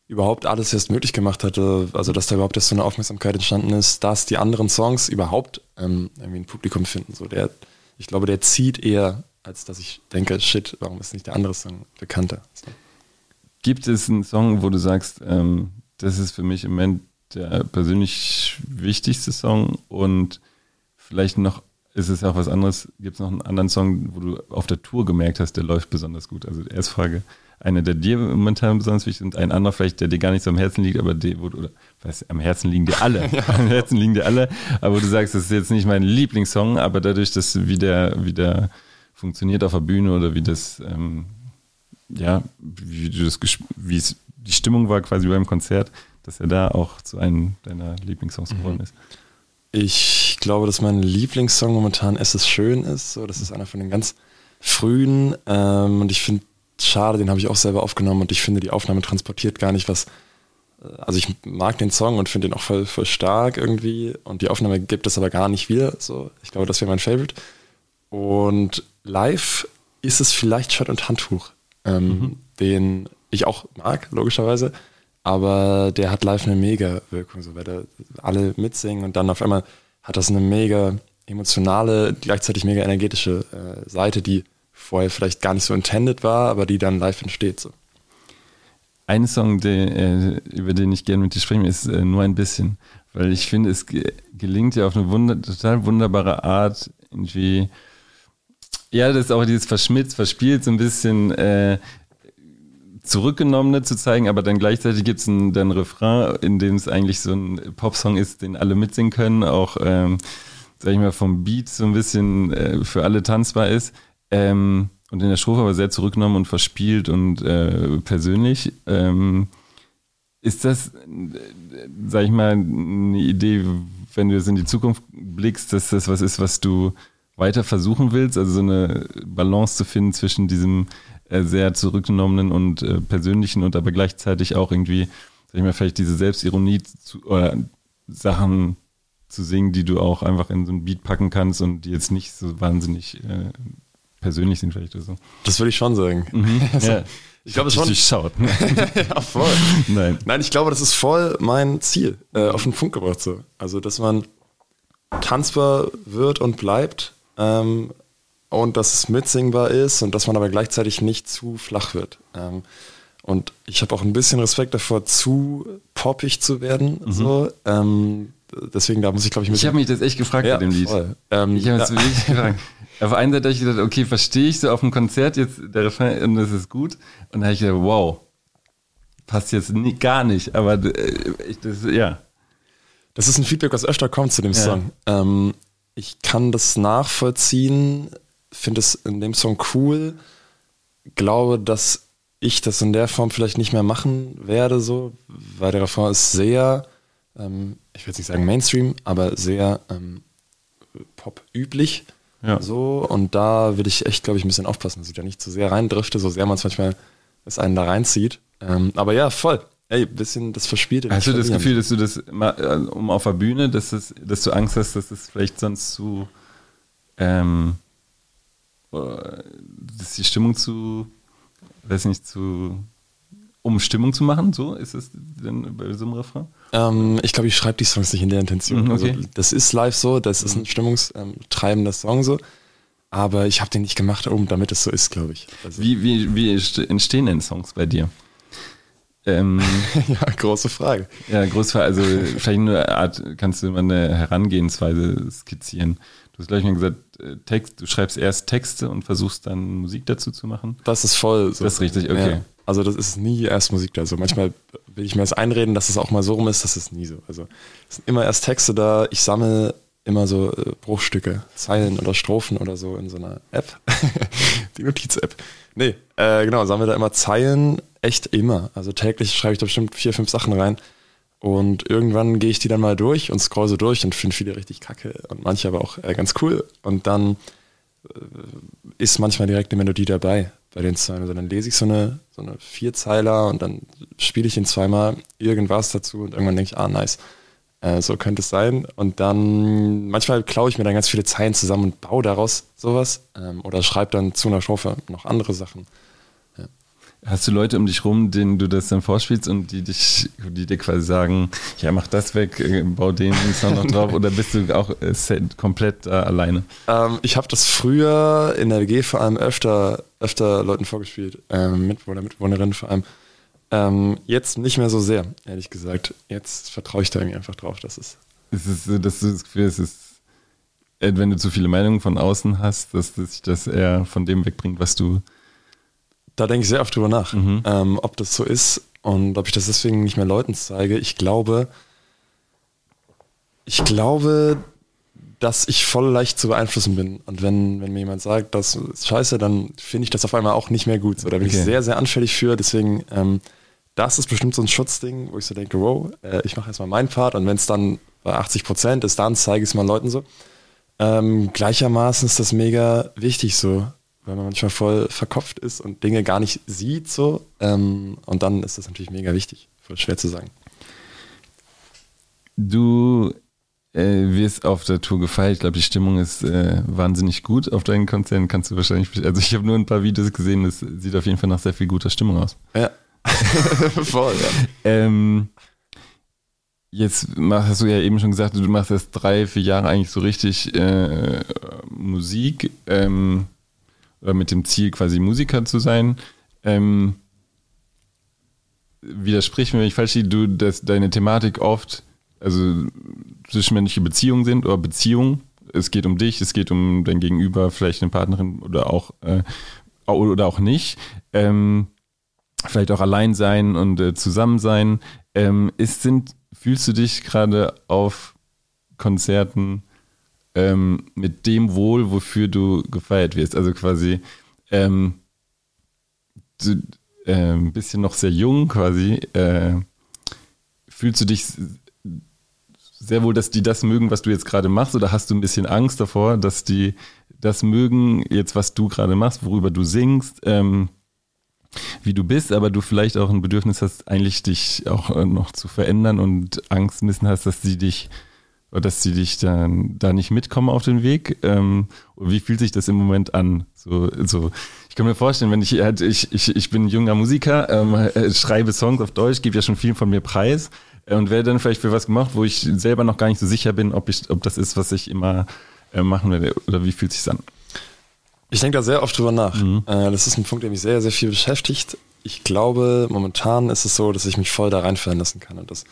[SPEAKER 1] überhaupt alles erst möglich gemacht hatte, also dass da überhaupt erst so eine Aufmerksamkeit entstanden ist, dass die anderen Songs überhaupt ähm, irgendwie ein Publikum finden. So der, ich glaube, der zieht eher als dass ich denke, shit, warum ist nicht der andere Song bekannter? So.
[SPEAKER 2] Gibt es einen Song, wo du sagst, ähm, das ist für mich im Moment der persönlich wichtigste Song und vielleicht noch ist es auch was anderes, gibt es noch einen anderen Song, wo du auf der Tour gemerkt hast, der läuft besonders gut? Also die erste Frage, einer, der dir momentan besonders wichtig ist und ein anderer vielleicht, der dir gar nicht so am Herzen liegt, aber die, wo du, oder weiß, am Herzen liegen dir alle, ja. am Herzen liegen dir alle, aber wo du sagst, das ist jetzt nicht mein Lieblingssong, aber dadurch, dass wie der, wie der funktioniert auf der Bühne oder wie das, ähm, ja, wie du das, wie es die Stimmung war quasi beim Konzert, dass er da auch zu einem deiner Lieblingssongs mhm. geworden ist.
[SPEAKER 1] Ich glaube, dass mein Lieblingssong momentan Es ist schön ist. So, das ist einer von den ganz frühen. Ähm, und ich finde schade, den habe ich auch selber aufgenommen und ich finde, die Aufnahme transportiert gar nicht was. Äh, also ich mag den Song und finde den auch voll, voll stark irgendwie. Und die Aufnahme gibt es aber gar nicht wieder. So, ich glaube, das wäre mein Favorite. Und live ist es vielleicht Shirt und Handtuch, ähm, mhm. den ich auch mag, logischerweise. Aber der hat live eine mega Wirkung, so, weil da alle mitsingen und dann auf einmal hat das eine mega emotionale, gleichzeitig mega energetische äh, Seite, die vorher vielleicht gar nicht so intended war, aber die dann live entsteht. So.
[SPEAKER 2] Ein Song, der, äh, über den ich gerne mit dir sprechen ist äh, nur ein bisschen, weil ich finde, es gelingt ja auf eine wunder total wunderbare Art, irgendwie ja, das ist auch dieses Verschmitzt, verspielt, so ein bisschen äh, zurückgenommene zu zeigen, aber dann gleichzeitig gibt es einen, dann Refrain, in dem es eigentlich so ein Popsong ist, den alle mitsingen können, auch, ähm, sag ich mal, vom Beat so ein bisschen äh, für alle tanzbar ist. Ähm, und in der Strophe aber sehr zurückgenommen und verspielt und äh, persönlich. Ähm, ist das, sag ich mal, eine Idee, wenn du jetzt in die Zukunft blickst, dass das was ist, was du weiter versuchen willst, also so eine Balance zu finden zwischen diesem äh, sehr zurückgenommenen und äh, persönlichen und aber gleichzeitig auch irgendwie, sag ich mal, vielleicht diese Selbstironie zu, oder Sachen zu singen, die du auch einfach in so ein Beat packen kannst und die jetzt nicht so wahnsinnig äh, persönlich sind vielleicht oder so.
[SPEAKER 1] Das würde ich schon sagen.
[SPEAKER 2] Mhm.
[SPEAKER 1] Also,
[SPEAKER 2] ja.
[SPEAKER 1] Ich glaube schon.
[SPEAKER 2] Durchschaut.
[SPEAKER 1] ja, voll.
[SPEAKER 2] Nein.
[SPEAKER 1] Nein, ich glaube, das ist voll mein Ziel, äh, auf den Punkt gebracht so. Also, dass man tanzbar wird und bleibt ähm, und dass es mitsingbar ist und dass man aber gleichzeitig nicht zu flach wird. Ähm, und ich habe auch ein bisschen Respekt davor, zu poppig zu werden. So. Ähm, deswegen, da muss ich, glaube ich, ein
[SPEAKER 2] Ich habe mich das echt gefragt
[SPEAKER 1] Ja,
[SPEAKER 2] bei dem Lied.
[SPEAKER 1] voll. Ähm,
[SPEAKER 2] Ich habe
[SPEAKER 1] ja.
[SPEAKER 2] es wirklich gefragt. Auf einer Seite habe ich gedacht, okay, verstehe ich so auf dem Konzert jetzt der Refrain und das ist gut. Und dann habe ich gedacht, wow, passt jetzt nie, gar nicht. Aber äh, ich, das, ja.
[SPEAKER 1] Das ist ein Feedback, was öfter kommt zu dem
[SPEAKER 2] Ja.
[SPEAKER 1] Song. Ähm, ich kann das nachvollziehen, finde es in dem Song cool, glaube, dass ich das in der Form vielleicht nicht mehr machen werde, so, weil der Refrain ist sehr, ähm, ich will jetzt nicht sagen Mainstream, aber sehr ähm, pop-üblich.
[SPEAKER 2] Ja.
[SPEAKER 1] So, und da will ich echt, glaube ich, ein bisschen aufpassen, dass ich da nicht zu sehr reindrifte, so sehr man es manchmal es einen da reinzieht. Ähm, aber ja, voll. Ey, bisschen das Verspielte.
[SPEAKER 2] Hast du das. Gefühl, dass du das, ma- äh, um auf der Bühne, dass, das, dass du Angst hast, dass das vielleicht sonst zu, ähm, äh, dass die Stimmung zu, weiß nicht, zu, um Stimmung zu machen, so ist es denn bei so einem Refrain?
[SPEAKER 1] Ähm, ich glaube, ich schreibe die Songs nicht in der Intention.
[SPEAKER 2] Mhm, okay.
[SPEAKER 1] also, das ist live so, das ist ein stimmungstreibender Song so. Aber ich habe den nicht gemacht, um damit es so ist, glaube ich. Also,
[SPEAKER 2] Wie, wie, wie st- entstehen denn Songs bei dir? Ähm,
[SPEAKER 1] ja, große Frage.
[SPEAKER 2] ja, Großfall, also vielleicht nur eine Art, kannst du mal eine Herangehensweise skizzieren. Du hast gleich mal gesagt, äh, Text, du schreibst erst Texte und versuchst dann Musik dazu zu machen.
[SPEAKER 1] Das ist voll so.
[SPEAKER 2] Das ist richtig, okay.
[SPEAKER 1] Ja. Also das ist nie erst Musik da. Also manchmal will ich mir das einreden, dass es auch mal so rum ist, das ist nie so. Also es sind immer erst Texte da. Ich sammle immer so äh, Bruchstücke, Zeilen oder Strophen oder so in so einer App. Die Notiz-App. Nee, äh, genau, sammle da immer Zeilen, echt immer. Also täglich schreibe ich da bestimmt vier, fünf Sachen rein. Und irgendwann gehe ich die dann mal durch und scroll so durch und finde viele richtig kacke und manche aber auch äh, ganz cool. Und dann ist manchmal direkt eine Melodie dabei bei den Zeilen. Dann lese ich so eine, so eine Vierzeiler und dann spiele ich ihn zweimal irgendwas dazu und irgendwann denke ich, ah, nice. Äh, so könnte es sein. Und dann manchmal klaue ich mir dann ganz viele Zeilen zusammen und baue daraus sowas. Ähm, oder schreibe dann zu einer Strophe noch andere Sachen.
[SPEAKER 2] Hast du Leute um dich rum, denen du das dann vorspielst und die dich, die dir quasi sagen, ja, mach das weg, äh, bau den Song noch drauf oder bist du auch äh, set, komplett äh, alleine?
[SPEAKER 1] Ähm, ich habe das früher in der WG vor allem öfter, öfter Leuten vorgespielt, ähm, Mitwohner, Mitwohnerinnen vor allem. Ähm, jetzt nicht mehr so sehr, ehrlich gesagt. Jetzt vertraue ich da irgendwie einfach drauf, dass es.
[SPEAKER 2] Es ist so, dass du das Gefühl hast, es ist, wenn du zu viele Meinungen von außen hast, dass sich das eher von dem wegbringt, was du.
[SPEAKER 1] Da denke ich sehr oft drüber nach,
[SPEAKER 2] Mhm.
[SPEAKER 1] ähm, ob das so ist und ob ich das deswegen nicht mehr Leuten zeige. Ich glaube, ich glaube, dass ich voll leicht zu beeinflussen bin. Und wenn, wenn mir jemand sagt, das ist scheiße, dann finde ich das auf einmal auch nicht mehr gut. So, da bin
[SPEAKER 2] Okay.
[SPEAKER 1] ich sehr, sehr anfällig für. Deswegen, ähm, das ist bestimmt so ein Schutzding, wo ich so denke, wow, äh, ich mache erstmal meinen Part und wenn es dann bei 80 Prozent ist, dann zeige ich es mal Leuten so. Ähm, gleichermaßen ist das mega wichtig so, weil man manchmal voll verkopft ist und Dinge gar nicht sieht so. Ähm, und dann ist das natürlich mega wichtig. Voll schwer zu sagen.
[SPEAKER 2] Du äh, wirst auf der Tour gefeiert. Ich glaube, die Stimmung ist äh, wahnsinnig gut auf deinen Konzerten. Kannst du wahrscheinlich. Also, ich habe nur ein paar Videos gesehen. Das sieht auf jeden Fall nach sehr viel guter Stimmung aus.
[SPEAKER 1] Ja. voll, ja.
[SPEAKER 2] Ähm, jetzt hast du ja eben schon gesagt, du machst erst drei, vier Jahre eigentlich so richtig äh, Musik ähm, oder mit dem Ziel quasi Musiker zu sein. Ähm, widersprich mir, wenn ich falsch liege, du, dass deine Thematik oft also zwischenmenschliche Beziehungen sind oder Beziehungen. Es geht um dich, es geht um dein Gegenüber, vielleicht eine Partnerin oder auch äh, oder auch nicht. Ähm, vielleicht auch allein sein und äh, zusammen sein. Ähm, ist, sind, fühlst du dich gerade auf Konzerten ähm, mit dem wohl, wofür du gefeiert wirst? Also quasi ähm, du, äh, ein bisschen noch sehr jung quasi. Äh, fühlst du dich sehr wohl, dass die das mögen, was du jetzt gerade machst, oder hast du ein bisschen Angst davor, dass die das mögen, jetzt was du gerade machst, worüber du singst? Ähm, wie du bist, aber du vielleicht auch ein Bedürfnis hast, eigentlich dich auch äh, noch zu verändern und Angst missen hast, dass sie dich dass sie dich dann da nicht mitkommen auf den Weg? Ähm, wie fühlt sich das im Moment an? So, so. Ich kann mir vorstellen, wenn ich halt, ich, ich, ich bin ein junger Musiker, ähm, äh, schreibe Songs auf Deutsch, gebe ja schon viel von mir preis äh, und werde dann vielleicht für was gemacht, wo ich selber noch gar nicht so sicher bin, ob ich, ob das ist, was ich immer äh, machen werde oder wie fühlt sich an?
[SPEAKER 1] Ich denke da sehr oft drüber nach. Mhm. Äh, das ist ein Punkt, der mich sehr, sehr viel beschäftigt. Ich glaube, momentan ist es so, dass ich mich voll da reinfallen lassen kann und das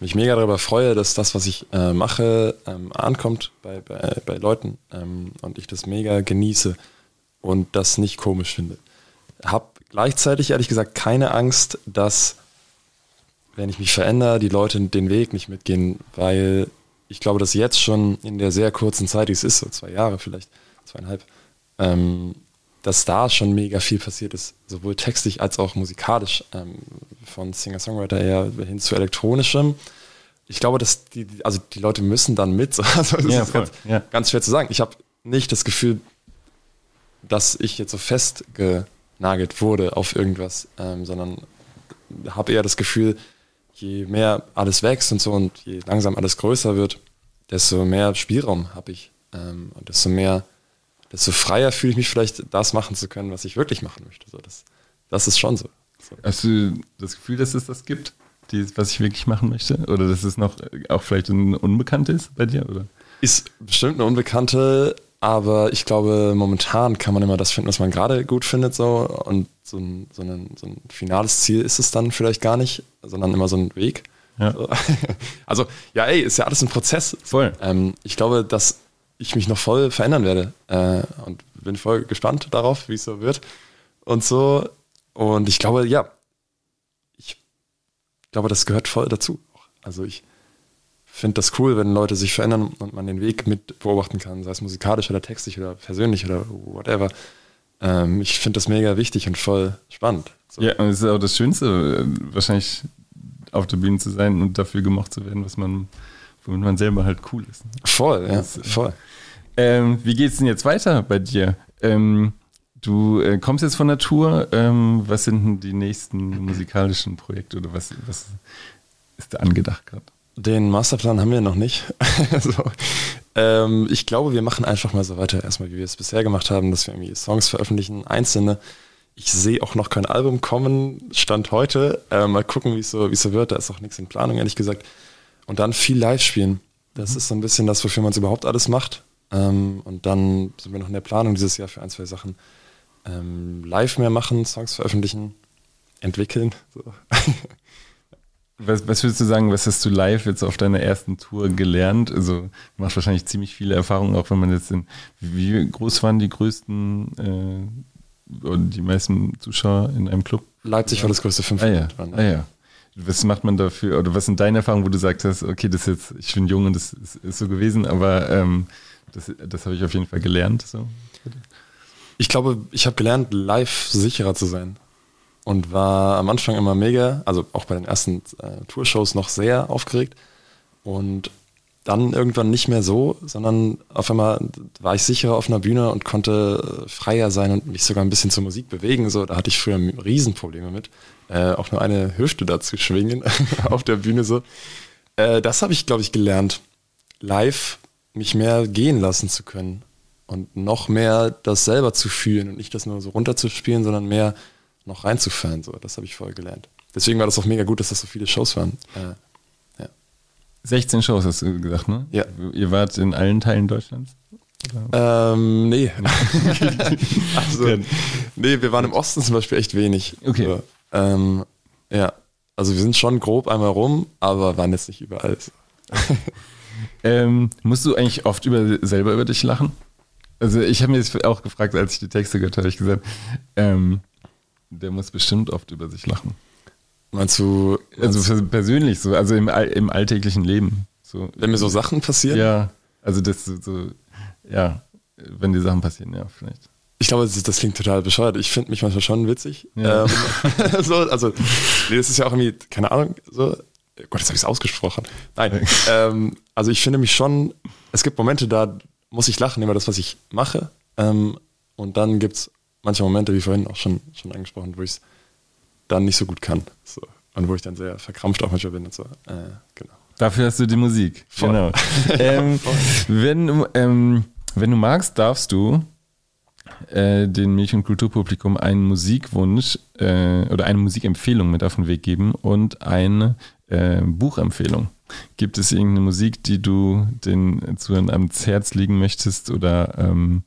[SPEAKER 1] mich mega darüber freue, dass das, was ich äh, mache, ähm, ankommt bei, bei, bei Leuten ähm, und ich das mega genieße und das nicht komisch finde. Hab gleichzeitig ehrlich gesagt keine Angst, dass wenn ich mich verändere, die Leute den Weg nicht mitgehen, weil ich glaube, dass jetzt schon in der sehr kurzen Zeit, die es ist, so zwei Jahre vielleicht, zweieinhalb, ähm, dass da schon mega viel passiert ist, sowohl textlich als auch musikalisch, ähm, von Singer-Songwriter eher hin zu elektronischem. Ich glaube, dass die, also die Leute müssen dann mit. Also das ja, ist ganz, ja. ganz, schwer zu sagen. Ich habe nicht das Gefühl, dass ich jetzt so festgenagelt wurde auf irgendwas, ähm, sondern habe eher das Gefühl, je mehr alles wächst und so und je langsam alles größer wird, desto mehr Spielraum habe ich ähm, und desto mehr desto freier fühle ich mich vielleicht, das machen zu können, was ich wirklich machen möchte. So, das, das ist schon so. so.
[SPEAKER 2] Hast du das Gefühl, dass es das gibt, die, was ich wirklich machen möchte? Oder dass es noch auch vielleicht ein Unbekannte ist bei dir? Oder?
[SPEAKER 1] Ist bestimmt eine Unbekannte, aber ich glaube, momentan kann man immer das finden, was man gerade gut findet. So. Und so ein, so, ein, so ein finales Ziel ist es dann vielleicht gar nicht, sondern immer so ein Weg. Ja. Also, ja, ey, ist ja alles ein Prozess.
[SPEAKER 2] Voll.
[SPEAKER 1] Ähm, ich glaube, dass ich mich noch voll verändern werde. Äh, und bin voll gespannt darauf, wie es so wird. Und so. Und ich glaube, ja, ich glaube, das gehört voll dazu. Also ich finde das cool, wenn Leute sich verändern und man den Weg mit beobachten kann, sei es musikalisch oder textlich oder persönlich oder whatever. Ähm, ich finde das mega wichtig und voll spannend.
[SPEAKER 2] So. Ja, und es ist auch das Schönste, wahrscheinlich auf der Bühne zu sein und dafür gemocht zu werden, was man, womit man selber halt cool ist.
[SPEAKER 1] Voll, ja, das, voll.
[SPEAKER 2] Ähm, wie es denn jetzt weiter bei dir? Ähm, du äh, kommst jetzt von der Tour. Ähm, was sind denn die nächsten musikalischen Projekte oder was, was ist da angedacht gerade?
[SPEAKER 1] Den Masterplan haben wir noch nicht. so. ähm, ich glaube, wir machen einfach mal so weiter, erstmal wie wir es bisher gemacht haben, dass wir irgendwie Songs veröffentlichen, einzelne. Ich sehe auch noch kein Album kommen, Stand heute. Äh, mal gucken, wie es so, so wird. Da ist auch nichts in Planung, ehrlich gesagt. Und dann viel live spielen. Das mhm. ist so ein bisschen das, wofür man es überhaupt alles macht. Ähm, und dann sind wir noch in der Planung dieses Jahr für ein, zwei Sachen ähm, live mehr machen, Songs veröffentlichen, entwickeln. So.
[SPEAKER 2] Was, was würdest du sagen, was hast du live jetzt auf deiner ersten Tour gelernt? Also du machst wahrscheinlich ziemlich viele Erfahrungen, auch wenn man jetzt in, wie groß waren die größten äh, oder die meisten Zuschauer in einem Club?
[SPEAKER 1] Leipzig war das größte 500.
[SPEAKER 2] Ah ja. Ah, ja. Was macht man dafür, oder was sind deine Erfahrungen, wo du sagst hast, okay, das ist jetzt, ich bin jung und das ist, ist so gewesen, aber ähm, das, das habe ich auf jeden Fall gelernt. So.
[SPEAKER 1] Ich glaube, ich habe gelernt, live sicherer zu sein. Und war am Anfang immer mega, also auch bei den ersten äh, Tourshows noch sehr aufgeregt. Und dann irgendwann nicht mehr so, sondern auf einmal war ich sicherer auf einer Bühne und konnte freier sein und mich sogar ein bisschen zur Musik bewegen. So, da hatte ich früher Riesenprobleme mit, äh, auch nur eine Hüfte dazu schwingen auf der Bühne so. Äh, das habe ich, glaube ich, gelernt. Live mich mehr gehen lassen zu können und noch mehr das selber zu fühlen und nicht das nur so runterzuspielen, sondern mehr noch reinzufallen. So, das habe ich vorher gelernt. Deswegen war das auch mega gut, dass das so viele Shows waren. Äh.
[SPEAKER 2] 16 Shows hast du gesagt, ne?
[SPEAKER 1] Ja.
[SPEAKER 2] Ihr wart in allen Teilen Deutschlands?
[SPEAKER 1] Ähm, nee. also, nee, wir waren im Osten zum Beispiel echt wenig.
[SPEAKER 2] Okay. So,
[SPEAKER 1] ähm, ja. Also wir sind schon grob einmal rum, aber waren jetzt nicht überall.
[SPEAKER 2] Ähm, musst du eigentlich oft über, selber über dich lachen? Also ich habe mir das auch gefragt, als ich die Texte gehört habe, ich gesagt, ähm, der muss bestimmt oft über sich lachen.
[SPEAKER 1] Meinst du?
[SPEAKER 2] Also persönlich so, also im, im alltäglichen Leben. So.
[SPEAKER 1] Wenn mir so Sachen passieren?
[SPEAKER 2] Ja, also das so, ja, wenn die Sachen passieren, ja, vielleicht.
[SPEAKER 1] Ich glaube, das, das klingt total bescheuert. Ich finde mich manchmal schon witzig. Ja. Ähm, so, also, nee, das ist ja auch irgendwie, keine Ahnung, so, Gott, jetzt habe ich es ausgesprochen. Nein. ähm, also ich finde mich schon, es gibt Momente, da muss ich lachen über das, was ich mache. Ähm, und dann gibt es manche Momente, wie vorhin auch schon, schon angesprochen, wo ich es dann nicht so gut kann. So. Und wo ich dann sehr verkrampft auch manchmal bin und so. Äh, genau.
[SPEAKER 2] Dafür hast du die Musik.
[SPEAKER 1] Voll.
[SPEAKER 2] Genau. ähm, wenn, du, ähm, wenn du magst, darfst du äh, den Milch- und Kulturpublikum einen Musikwunsch äh, oder eine Musikempfehlung mit auf den Weg geben und eine äh, Buchempfehlung. Gibt es irgendeine Musik, die du den Zuhörern ans Herz legen möchtest oder ähm,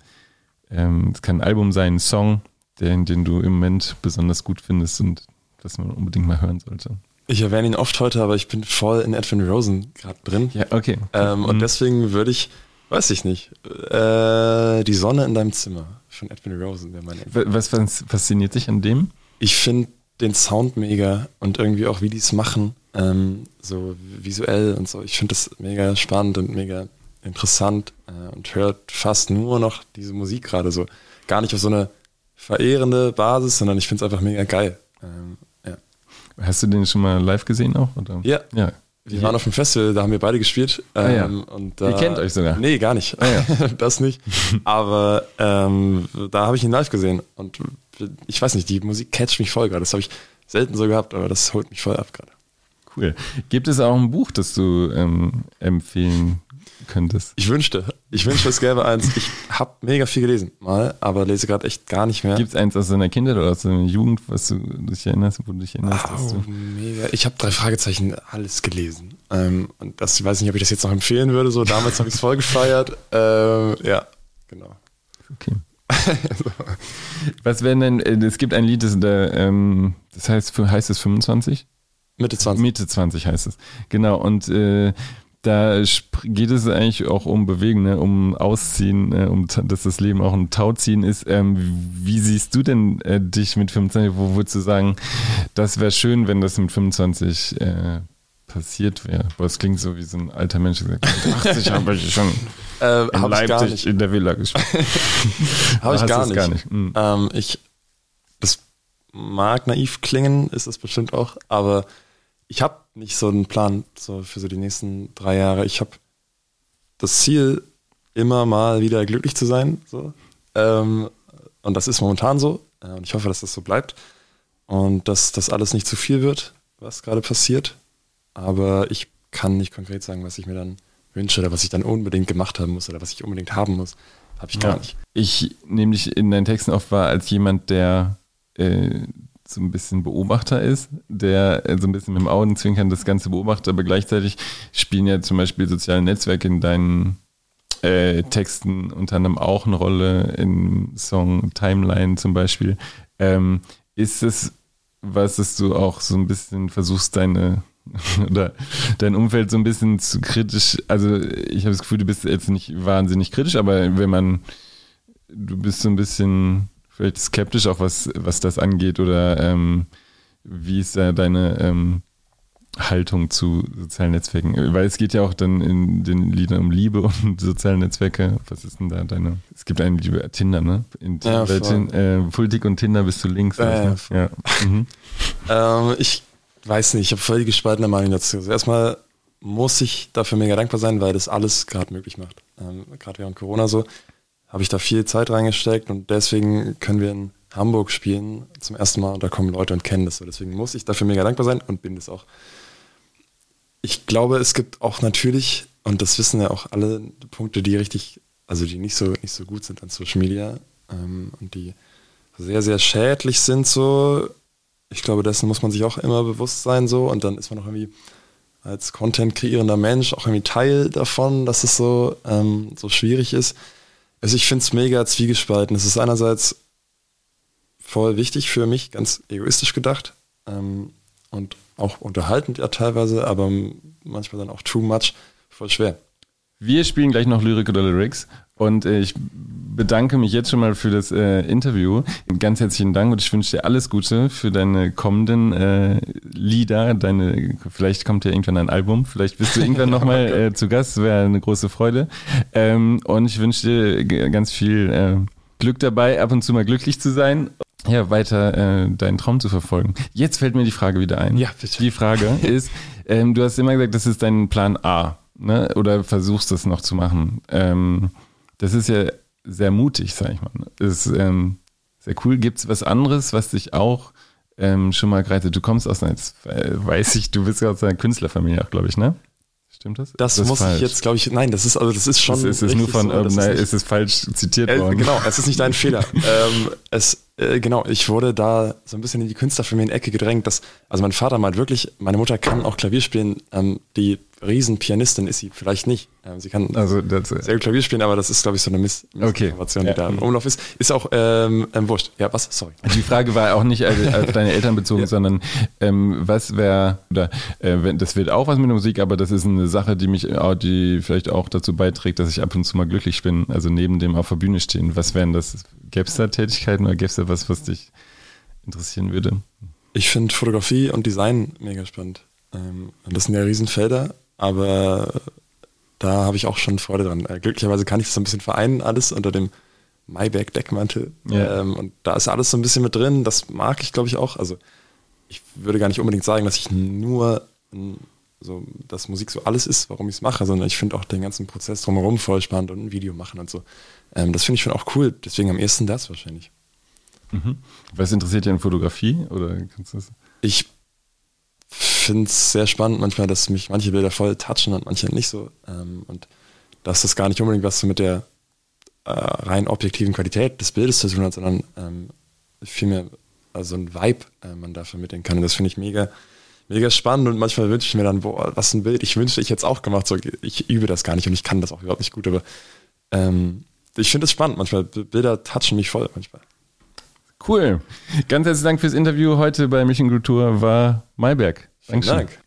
[SPEAKER 2] ähm, es kann ein Album sein, ein Song, den, den du im Moment besonders gut findest und das man unbedingt mal hören sollte?
[SPEAKER 1] Ich erwähne ihn oft heute, aber ich bin voll in Edwin Rosen gerade drin.
[SPEAKER 2] Ja, okay.
[SPEAKER 1] Ähm, und
[SPEAKER 2] Mhm.
[SPEAKER 1] deswegen würde ich, weiß ich nicht, äh, die Sonne in deinem Zimmer von Edwin Rosen wäre meine
[SPEAKER 2] Wa- Was fas- fasziniert dich an dem?
[SPEAKER 1] Ich finde den Sound mega und irgendwie auch, wie die es machen, ähm, so visuell und so. Ich finde das mega spannend und mega interessant äh, und hört fast nur noch diese Musik gerade so. Gar nicht auf so eine verehrende Basis, sondern ich finde es einfach mega geil. Ähm.
[SPEAKER 2] Hast du den schon mal live gesehen auch? Oder?
[SPEAKER 1] ja,
[SPEAKER 2] Ja.
[SPEAKER 1] wir waren auf dem Festival, da haben wir beide gespielt.
[SPEAKER 2] Ah, ja.
[SPEAKER 1] Ähm, und da,
[SPEAKER 2] Ihr kennt euch sogar?
[SPEAKER 1] Nee, gar nicht.
[SPEAKER 2] Ah, ja.
[SPEAKER 1] das nicht. Aber ähm, da habe ich ihn live gesehen und ich weiß nicht, die Musik catcht mich voll gerade. Das habe ich selten so gehabt, aber das holt mich voll ab gerade.
[SPEAKER 2] Cool. Gibt es auch ein Buch, das du ähm, empfehlen könntest?
[SPEAKER 1] Ich wünschte, ich wünschte, es gäbe eins. Ich habe mega viel gelesen, mal, aber lese gerade echt gar nicht mehr.
[SPEAKER 2] Gibt es eins aus deiner Kindheit oder aus deiner Jugend, was du dich erinnerst, wo du dich erinnerst?
[SPEAKER 1] Au,
[SPEAKER 2] du
[SPEAKER 1] mega. Ich habe drei Fragezeichen alles gelesen. Ähm, und das ich weiß nicht, ob ich das jetzt noch empfehlen würde. So damals habe ich es voll gefeiert. Ähm, ja, genau.
[SPEAKER 2] Okay. Was wären denn, äh, es gibt ein Lied, das, da, ähm, das heißt, heißt es 25?
[SPEAKER 1] Mitte 20.
[SPEAKER 2] Mitte 20 heißt es. Genau, und äh, da geht es eigentlich auch um Bewegen, ne? um Ausziehen, äh, um dass das Leben auch ein Tauziehen ist. Ähm, wie siehst du denn äh, dich mit 25? Wo würdest du sagen, das wäre schön, wenn das mit 25 äh, passiert wäre? Boah, das klingt so wie so ein alter Mensch, der sagt, mit 80 habe ich schon
[SPEAKER 1] Äh,
[SPEAKER 2] in Leipzig in der Villa gespielt.
[SPEAKER 1] Habe ich gar nicht.
[SPEAKER 2] gar nicht. Mhm.
[SPEAKER 1] Ähm, ich, das mag naiv klingen, ist es bestimmt auch, aber ich habe nicht so einen Plan so für so die nächsten drei Jahre. Ich habe das Ziel, immer mal wieder glücklich zu sein. So. Ähm, und das ist momentan so. Äh, Und ich hoffe, dass das so bleibt. Und dass das alles nicht zu viel wird, was gerade passiert. Aber ich kann nicht konkret sagen, was ich mir dann wünsche oder was ich dann unbedingt gemacht haben muss oder was ich unbedingt haben muss. Habe ich gar
[SPEAKER 2] Ja.
[SPEAKER 1] nicht.
[SPEAKER 2] Ich nehme dich in deinen Texten oft wahr als jemand, der äh, so ein bisschen Beobachter ist, der äh, so ein bisschen mit dem Augenzwinkern das Ganze beobachtet, aber gleichzeitig spielen ja zum Beispiel soziale Netzwerke in deinen äh, Texten unter anderem auch eine Rolle im Song Timeline zum Beispiel. Ähm, ist es was, dass du auch so ein bisschen versuchst, deine oder dein Umfeld so ein bisschen zu kritisch, also ich habe das Gefühl, du bist jetzt nicht wahnsinnig kritisch, aber wenn man, du bist so ein bisschen vielleicht skeptisch auch was, was das angeht oder ähm, wie ist da deine ähm, Haltung zu sozialen Netzwerken? Weil es geht ja auch dann in den Liedern um Liebe und soziale Netzwerke. Was ist denn da deine? Es gibt einen Liebe Tinder, ne? In
[SPEAKER 1] Ja,
[SPEAKER 2] bei äh, Politik und Tinder bist du links. Ne?
[SPEAKER 1] voll.
[SPEAKER 2] ja. Mhm.
[SPEAKER 1] Ähm, ich weiß nicht, ich habe voll die gespaltene Meinung dazu. Also erstmal muss ich dafür mega dankbar sein, weil das alles gerade möglich macht. Ähm, gerade während Corona so habe ich da viel Zeit reingesteckt und deswegen können wir in Hamburg spielen zum ersten Mal und da kommen Leute und kennen das so. Deswegen muss ich dafür mega dankbar sein und bin das auch. Ich glaube, es gibt auch natürlich, und das wissen ja auch alle, Punkte, die richtig, also die nicht so, nicht so gut sind an Social Media ähm, und die sehr, sehr schädlich sind so. Ich glaube, dessen muss man sich auch immer bewusst sein so und dann ist man auch irgendwie als Content kreierender Mensch auch irgendwie Teil davon, dass es so, ähm, so schwierig ist. Also ich finde es mega zwiegespalten. Es ist einerseits voll wichtig für mich, ganz egoistisch gedacht ähm, und auch unterhaltend ja teilweise, aber manchmal dann auch too much, voll schwer.
[SPEAKER 2] Wir spielen gleich noch Lyrik oder Lyrics und äh, ich bedanke mich jetzt schon mal für das äh, Interview. Ganz herzlichen Dank und ich wünsche dir alles Gute für deine kommenden äh, Lieder. Deine, vielleicht kommt ja irgendwann ein Album, vielleicht bist du irgendwann nochmal äh, zu Gast, wäre eine große Freude. Ähm, und ich wünsche dir ganz viel äh, Glück dabei, ab und zu mal glücklich zu sein. Ja, weiter äh, deinen Traum zu verfolgen. Jetzt fällt mir die Frage wieder ein.
[SPEAKER 1] Ja, bitte.
[SPEAKER 2] Die Frage ist, ähm, du hast immer gesagt, das ist dein Plan A, ne? Oder versuchst das noch zu machen. Ähm, das ist ja sehr mutig, sag ich mal. ne? Ist ähm, sehr cool. Gibt es was anderes, was dich auch ähm, schon mal gereizt hat? Du kommst aus einer, äh, weiß ich, du bist ja aus einer Künstlerfamilie auch, glaube ich, ne? Stimmt das?
[SPEAKER 1] Das,
[SPEAKER 2] ist
[SPEAKER 1] muss
[SPEAKER 2] falsch.
[SPEAKER 1] ich jetzt, glaube ich, nein, das ist, also das ist schon.
[SPEAKER 2] Das ist, es nur von,
[SPEAKER 1] so, das ist
[SPEAKER 2] nein,
[SPEAKER 1] nicht-
[SPEAKER 2] es ist falsch zitiert
[SPEAKER 1] Äh,
[SPEAKER 2] worden.
[SPEAKER 1] genau, es ist nicht dein Fehler. ähm, es, äh, genau, ich wurde da so ein bisschen in die Künstlerfamilie in die Ecke gedrängt. Dass, also mein Vater meint wirklich, meine Mutter kann auch Klavier spielen. Ähm, die Riesenpianistin ist sie vielleicht nicht. Ähm, sie kann
[SPEAKER 2] Also das,
[SPEAKER 1] sehr gut Klavier spielen, aber das ist, glaube ich, so eine Miss
[SPEAKER 2] Okay.
[SPEAKER 1] Missinformation,
[SPEAKER 2] Ja.
[SPEAKER 1] die da im Umlauf ist. Ist auch ähm, ähm, wurscht. Ja, was? Sorry.
[SPEAKER 2] Die Frage war auch nicht auf auf deine Eltern bezogen, sondern ähm, was wäre, oder äh, wenn, das wird auch was mit der Musik, aber das ist eine Sache, die mich auch, die vielleicht auch dazu beiträgt, dass ich ab und zu mal glücklich bin, also neben dem auf der Bühne stehen. Was wären das? Gäbe es da Tätigkeiten oder gäbe es da was, was dich interessieren würde?
[SPEAKER 1] Ich finde Fotografie und Design mega spannend. Ähm, das sind ja Riesenfelder, aber da habe ich auch schon Freude dran. Äh, glücklicherweise kann ich das so ein bisschen vereinen, alles unter dem Mayberg-Deckmantel.
[SPEAKER 2] Ja.
[SPEAKER 1] Ähm, und da ist alles so ein bisschen mit drin. Das mag ich, glaube ich, auch. Also ich würde gar nicht unbedingt sagen, dass ich nur so, dass Musik so alles ist, warum ich es mache, sondern ich finde auch den ganzen Prozess drumherum voll spannend und ein Video machen und so. Ähm, das finde ich schon auch cool. Deswegen am ehesten das wahrscheinlich.
[SPEAKER 2] Was interessiert dich an Fotografie? Oder kannst du das?
[SPEAKER 1] Ich finde es sehr spannend manchmal, dass mich manche Bilder voll touchen und manche nicht so. Ähm, und dass das gar nicht unbedingt was mit der äh, rein objektiven Qualität des Bildes zu tun hat, sondern ähm, vielmehr also ein Vibe äh, man da vermitteln kann. Und das finde ich mega, mega spannend und manchmal wünsche ich mir dann, boah, was ein Bild, ich wünschte, ich jetzt auch gemacht. So, ich übe das gar nicht und ich kann das auch überhaupt nicht gut, aber ähm, ich finde es spannend. Manchmal Bilder touchen mich voll manchmal.
[SPEAKER 2] Cool. Ganz herzlichen Dank fürs Interview heute bei Mission Kultur war Mayberg.
[SPEAKER 1] Vielen
[SPEAKER 2] Dankeschön.
[SPEAKER 1] Dank.